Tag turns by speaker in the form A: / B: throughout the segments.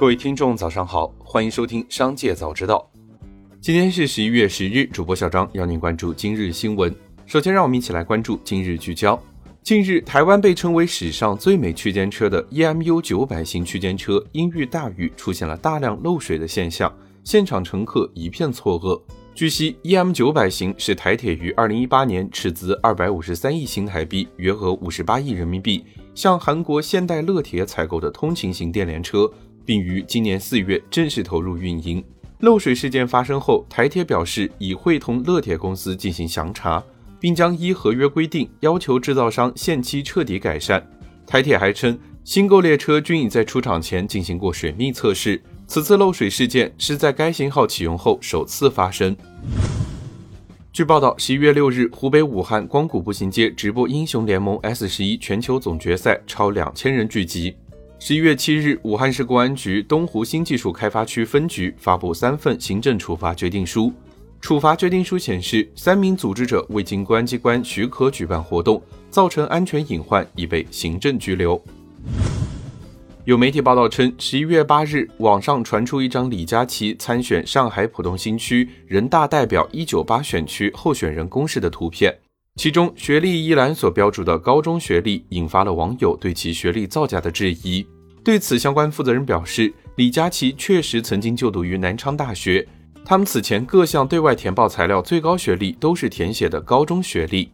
A: 各位听众，早上好，欢迎收听《商界早知道》。今天是十一月十日，主播小张邀您关注今日新闻。首先，让我们一起来关注今日聚焦。近日，台湾被称为史上最美区间车的 EMU 九百型区间车因遇大雨出现了大量漏水的现象，现场乘客一片错愕。据悉，EM 九百型是台铁于二零一八年斥资二百五十三亿新台币（约合五十八亿人民币）向韩国现代乐铁采购的通勤型电联车。并于今年四月正式投入运营。漏水事件发生后，台铁表示已会同乐铁公司进行详查，并将依合约规定要求制造商限期彻底改善。台铁还称，新购列车均已在出厂前进行过水密测试。此次漏水事件是在该型号启用后首次发生。据报道，十一月六日，湖北武汉光谷步行街直播英雄联盟 S 十一全球总决赛，超两千人聚集。十一月七日，武汉市公安局东湖新技术开发区分局发布三份行政处罚决定书。处罚决定书显示，三名组织者未经公安机关许可举办活动，造成安全隐患，已被行政拘留。有媒体报道称，十一月八日，网上传出一张李佳琦参选上海浦东新区人大代表一九八选区候选人公示的图片。其中学历一栏所标注的高中学历，引发了网友对其学历造假的质疑。对此，相关负责人表示，李佳琦确实曾经就读于南昌大学，他们此前各项对外填报材料最高学历都是填写的高中学历。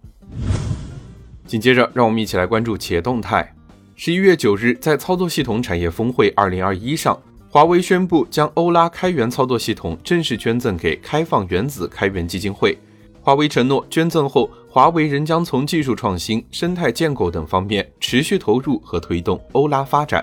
A: 紧接着，让我们一起来关注企业动态。十一月九日，在操作系统产业峰会二零二一上，华为宣布将欧拉开源操作系统正式捐赠给开放原子开源基金会。华为承诺，捐赠后，华为仍将从技术创新、生态建构等方面持续投入和推动欧拉发展。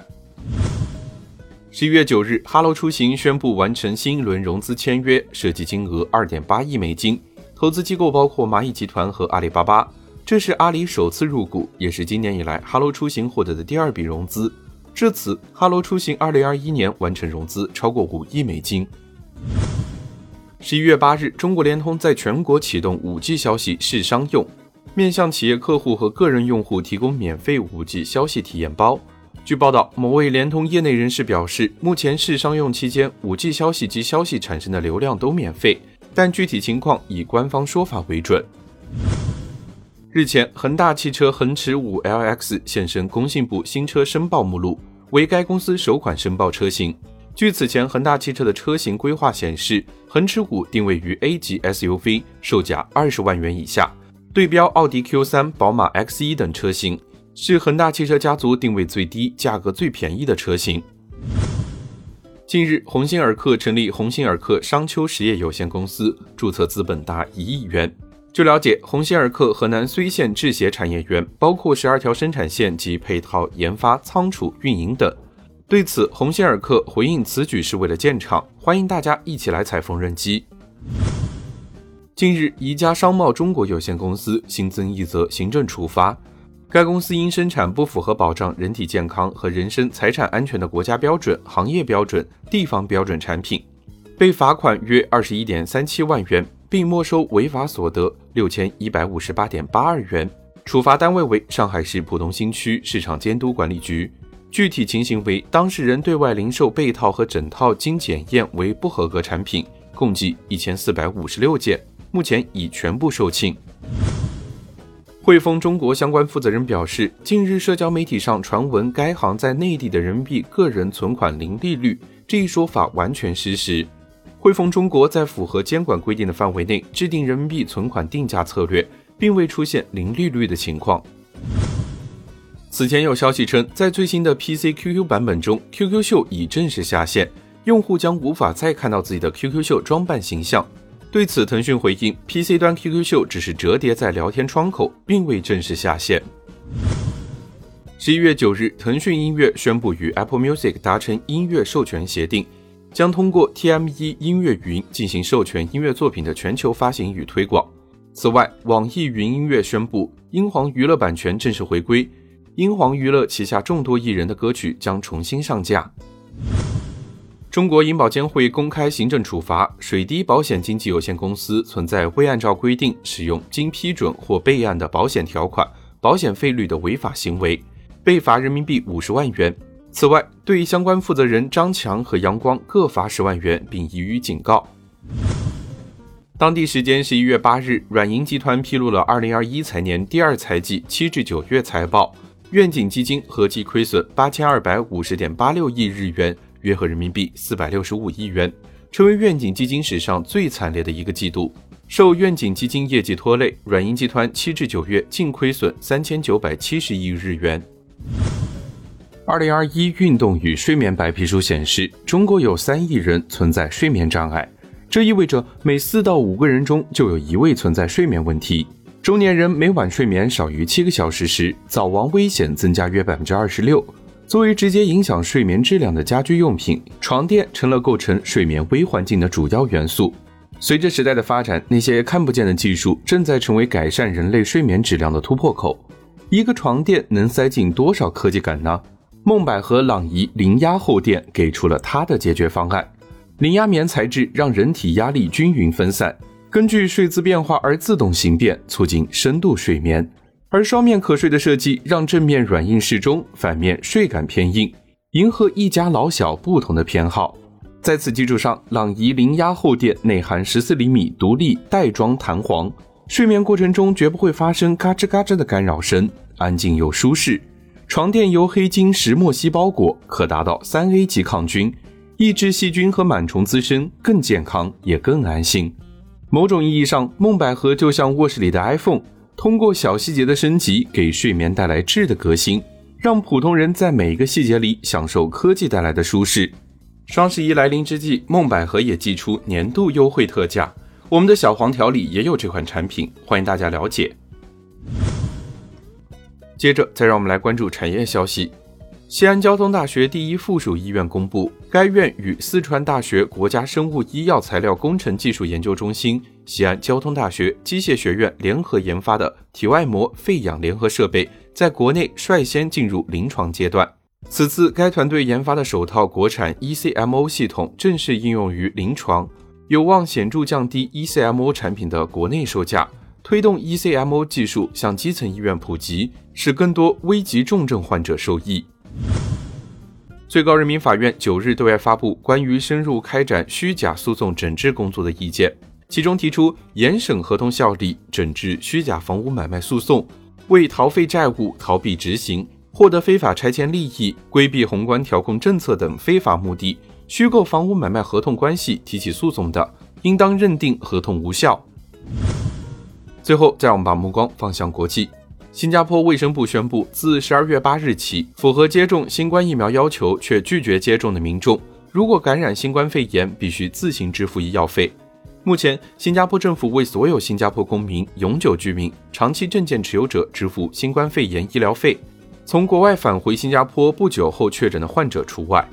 A: 十一月九日，哈罗出行宣布完成新一轮融资签约，涉及金额二点八亿美金，投资机构包括蚂蚁集团和阿里巴巴。这是阿里首次入股，也是今年以来哈罗出行获得的第二笔融资。至此，哈罗出行二零二一年完成融资超过五亿美金。十一月八日，中国联通在全国启动五 G 消息试商用，面向企业客户和个人用户提供免费五 G 消息体验包。据报道，某位联通业内人士表示，目前试商用期间，五 G 消息及消息产生的流量都免费，但具体情况以官方说法为准。日前，恒大汽车恒驰五 LX 现身工信部新车申报目录，为该公司首款申报车型。据此前恒大汽车的车型规划显示，恒驰五定位于 A 级 SUV，售价二十万元以下，对标奥迪 Q3、宝马 X1 等车型，是恒大汽车家族定位最低、价格最便宜的车型。近日，鸿星尔克成立鸿星尔克商丘实业有限公司，注册资本达一亿元。据了解，鸿星尔克河南睢县制鞋产业园包括十二条生产线及配套研发、仓储、运营等。对此，鸿星尔克回应此举是为了建厂，欢迎大家一起来踩缝纫机。近日，宜家商贸中国有限公司新增一则行政处罚，该公司因生产不符合保障人体健康和人身财产安全的国家标准、行业标准、地方标准产品，被罚款约二十一点三七万元，并没收违法所得六千一百五十八点八二元。处罚单位为上海市浦东新区市场监督管理局。具体情形为：当事人对外零售被套和整套经检验为不合格产品，共计一千四百五十六件，目前已全部售罄。汇丰中国相关负责人表示，近日社交媒体上传闻该行在内地的人民币个人存款零利率，这一说法完全失实。汇丰中国在符合监管规定的范围内制定人民币存款定价策略，并未出现零利率的情况。此前有消息称，在最新的 PC QQ 版本中，QQ 秀已正式下线，用户将无法再看到自己的 QQ 秀装扮形象。对此，腾讯回应，PC 端 QQ 秀只是折叠在聊天窗口，并未正式下线。十一月九日，腾讯音乐宣布与 Apple Music 达成音乐授权协定，将通过 TME 音乐云进行授权音乐作品的全球发行与推广。此外，网易云音乐宣布，英皇娱乐版权正式回归。英皇娱乐旗下众多艺人的歌曲将重新上架。中国银保监会公开行政处罚水滴保险经纪有限公司存在未按照规定使用经批准或备案的保险条款、保险费率的违法行为，被罚人民币五十万元。此外，对相关负责人张强和杨光各罚十万元，并予以警告。当地时间十一月八日，软银集团披露了二零二一财年第二财季七至九月财报，愿景基金合计亏损八千二百五十点八六亿日元，约合人民币四百六十五亿元，成为愿景基金史上最惨烈的一个季度。受愿景基金业绩拖累，软银集团七至九月净亏损三千九百七十亿日元。二零二一运动与睡眠白皮书显示，中国有三亿人存在睡眠障碍，这意味着每四到五个人中就有一位存在睡眠问题。中年人每晚睡眠少于七个小时时，早亡危险增加约百分之二十六。作为直接影响睡眠质量的家居用品，床垫成了构成睡眠微环境的主要元素。随着时代的发展，那些看不见的技术正在成为改善人类睡眠质量的突破口。一个床垫能塞进多少科技感呢？梦百合朗仪零压厚垫给出了它的解决方案。零压棉材质让人体压力均匀分散，根据睡姿变化而自动形变，促进深度睡眠。而双面可睡的设计让正面软硬适中，反面睡感偏硬，迎合一家老小不同的偏好。在此基础上，朗仪零压厚垫内含十四厘米独立袋装弹簧，睡眠过程中绝不会发生嘎吱嘎吱的干扰声，安静又舒适。床垫由黑金石墨烯包裹，可达到三 A 级抗菌，抑制细菌和螨虫滋生，更健康也更安心。某种意义上，梦百合就像卧室里的 iPhone，通过小细节的升级，给睡眠带来质的革新，让普通人在每一个细节里享受科技带来的舒适。双十一来临之际，梦百合也寄出年度优惠特价，我们的小黄条里也有这款产品，欢迎大家了解。接着，再让我们来关注产业消息。西安交通大学第一附属医院公布，该院与四川大学国家生物医药材料工程技术研究中心、西安交通大学机械学院联合研发的体外膜肺氧联合设备，在国内率先进入临床阶段。此次，该团队研发的首套国产 ECMO 系统正式应用于临床，有望显著降低 ECMO 产品的国内售价。推动 ECMO 技术向基层医院普及，使更多危急重症患者受益。最高人民法院九日对外发布关于深入开展虚假诉讼整治工作的意见，其中提出严审合同效力，整治虚假房屋买卖诉讼，为逃废债务、逃避执行、获得非法拆迁利益、规避宏观调控政策等非法目的，虚构房屋买卖合同关系提起诉讼的，应当认定合同无效。最后，再让我们把目光放向国际。新加坡卫生部宣布，自十二月八日起，符合接种新冠疫苗要求却拒绝接种的民众，如果感染新冠肺炎，必须自行支付医药费。目前，新加坡政府为所有新加坡公民、永久居民、长期证件持有者支付新冠肺炎医疗费，从国外返回新加坡不久后确诊的患者除外。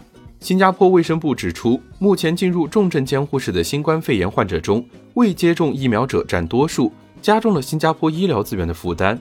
A: 新加坡卫生部指出，目前进入重症监护室的新冠肺炎患者中，未接种疫苗者占多数。加重了新加坡医疗资源的负担。